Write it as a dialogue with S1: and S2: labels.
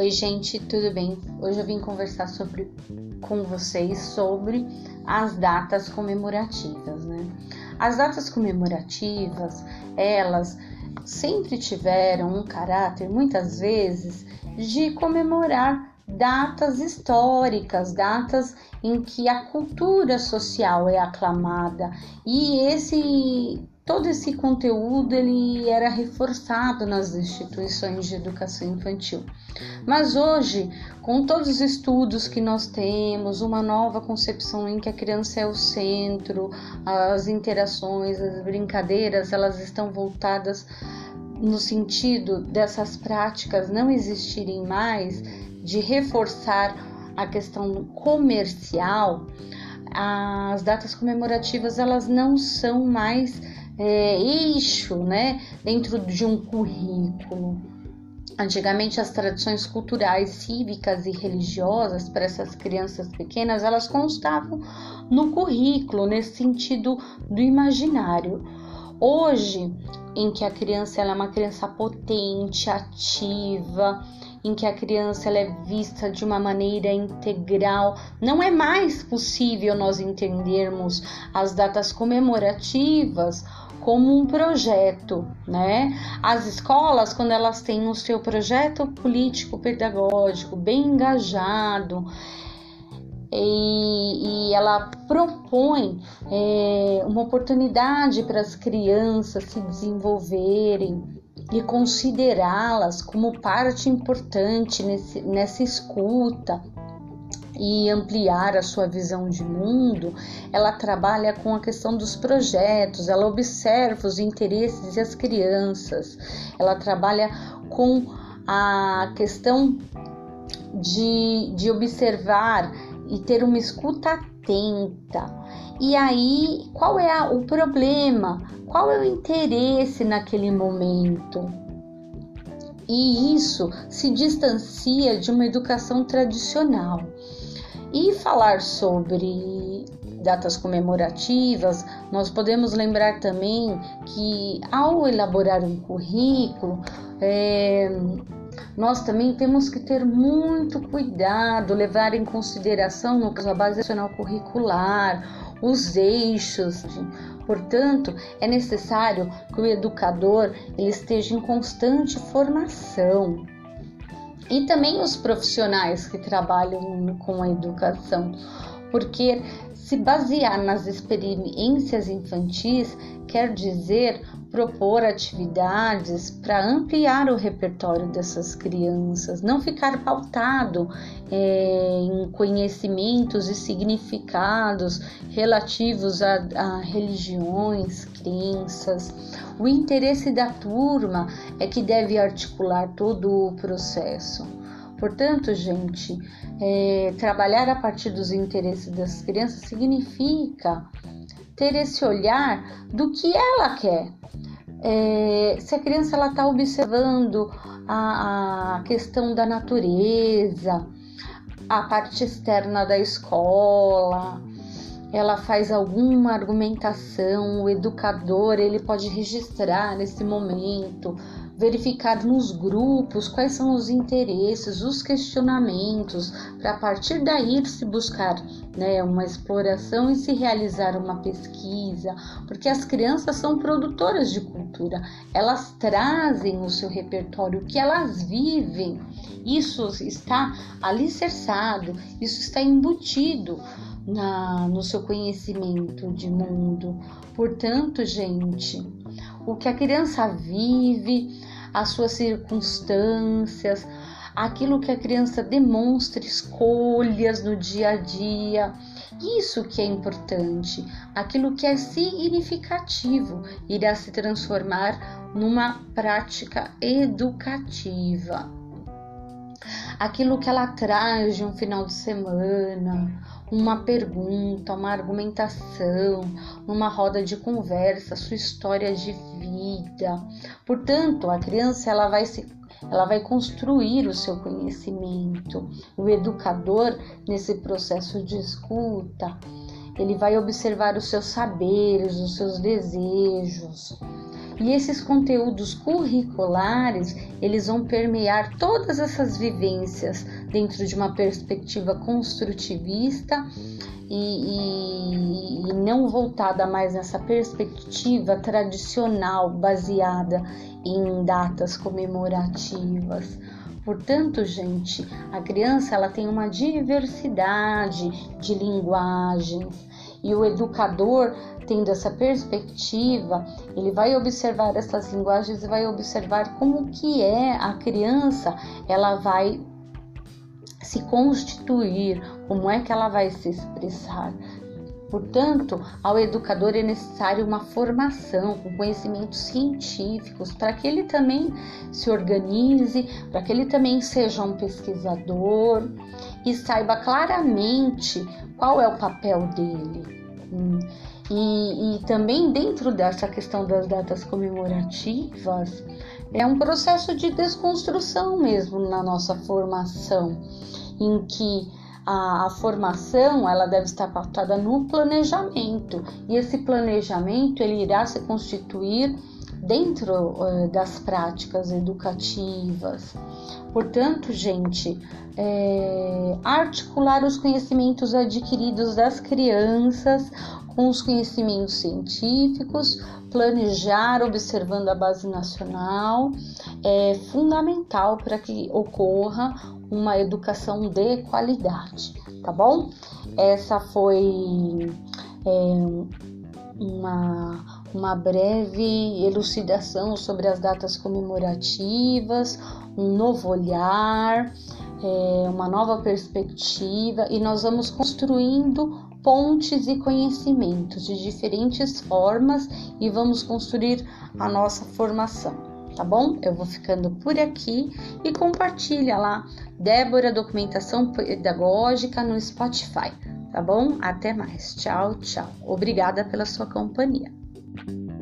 S1: Oi, gente, tudo bem? Hoje eu vim conversar sobre, com vocês sobre as datas comemorativas, né? As datas comemorativas, elas sempre tiveram um caráter, muitas vezes, de comemorar datas históricas, datas em que a cultura social é aclamada e esse todo esse conteúdo ele era reforçado nas instituições de educação infantil. Mas hoje, com todos os estudos que nós temos, uma nova concepção em que a criança é o centro, as interações, as brincadeiras, elas estão voltadas no sentido dessas práticas não existirem mais, de reforçar a questão comercial, as datas comemorativas elas não são mais é, eixo, né, dentro de um currículo. Antigamente as tradições culturais, cívicas e religiosas para essas crianças pequenas, elas constavam no currículo, nesse sentido do imaginário. Hoje, em que a criança é uma criança potente, ativa, em que a criança ela é vista de uma maneira integral, não é mais possível nós entendermos as datas comemorativas como um projeto, né? As escolas, quando elas têm o seu projeto político pedagógico bem engajado, e, e, ela propõe é, uma oportunidade para as crianças se desenvolverem e considerá-las como parte importante nesse, nessa escuta e ampliar a sua visão de mundo, ela trabalha com a questão dos projetos, ela observa os interesses e as crianças, ela trabalha com a questão de, de observar e ter uma escuta atenta. E aí, qual é a, o problema? Qual é o interesse naquele momento? E isso se distancia de uma educação tradicional. E falar sobre datas comemorativas, nós podemos lembrar também que ao elaborar um currículo, é, nós também temos que ter muito cuidado, levar em consideração no caso a base nacional curricular, os eixos. Portanto, é necessário que o educador ele esteja em constante formação e também os profissionais que trabalham com a educação, porque se basear nas experiências infantis quer dizer propor atividades para ampliar o repertório dessas crianças, não ficar pautado é, em conhecimentos e significados relativos a, a religiões, crenças. O interesse da turma é que deve articular todo o processo. Portanto, gente, é, trabalhar a partir dos interesses das crianças significa ter esse olhar do que ela quer. É, se a criança ela está observando a, a questão da natureza, a parte externa da escola, ela faz alguma argumentação, o educador ele pode registrar nesse momento, verificar nos grupos quais são os interesses, os questionamentos, para a partir daí se buscar né, uma exploração e se realizar uma pesquisa, porque as crianças são produtoras de cultura, elas trazem o seu repertório, o que elas vivem, isso está alicerçado, isso está embutido na, no seu conhecimento de mundo. Portanto, gente, o que a criança vive, as suas circunstâncias, aquilo que a criança demonstra, escolhas no dia a dia. Isso que é importante, aquilo que é significativo irá se transformar numa prática educativa. Aquilo que ela traz de um final de semana, uma pergunta, uma argumentação, numa roda de conversa, sua história de vida. Portanto, a criança ela vai se ela vai construir o seu conhecimento. O educador, nesse processo de escuta, ele vai observar os seus saberes, os seus desejos. E esses conteúdos curriculares, eles vão permear todas essas vivências dentro de uma perspectiva construtivista e, e, e não voltada mais nessa perspectiva tradicional baseada em datas comemorativas. Portanto, gente, a criança ela tem uma diversidade de linguagens e o educador tendo essa perspectiva, ele vai observar essas linguagens e vai observar como que é a criança, ela vai se constituir, como é que ela vai se expressar. Portanto, ao educador é necessário uma formação com conhecimentos científicos para que ele também se organize, para que ele também seja um pesquisador e saiba claramente qual é o papel dele. E, e também dentro dessa questão das datas comemorativas, é um processo de desconstrução mesmo na nossa formação, em que a, a, formação ela deve estar pautada no planejamento. E esse planejamento ele irá se constituir dentro uh, das práticas educativas. Portanto, gente, é, articular os conhecimentos adquiridos das crianças com os conhecimentos científicos, planejar observando a base nacional é fundamental para que ocorra uma educação de qualidade, tá bom? Essa foi é, uma, uma breve elucidação sobre as datas comemorativas, um novo olhar, é, uma nova perspectiva e nós vamos construindo pontes e conhecimentos de diferentes formas e vamos construir a nossa formação tá bom? Eu vou ficando por aqui e compartilha lá Débora Documentação Pedagógica no Spotify, tá bom? Até mais. Tchau, tchau. Obrigada pela sua companhia. Thank you.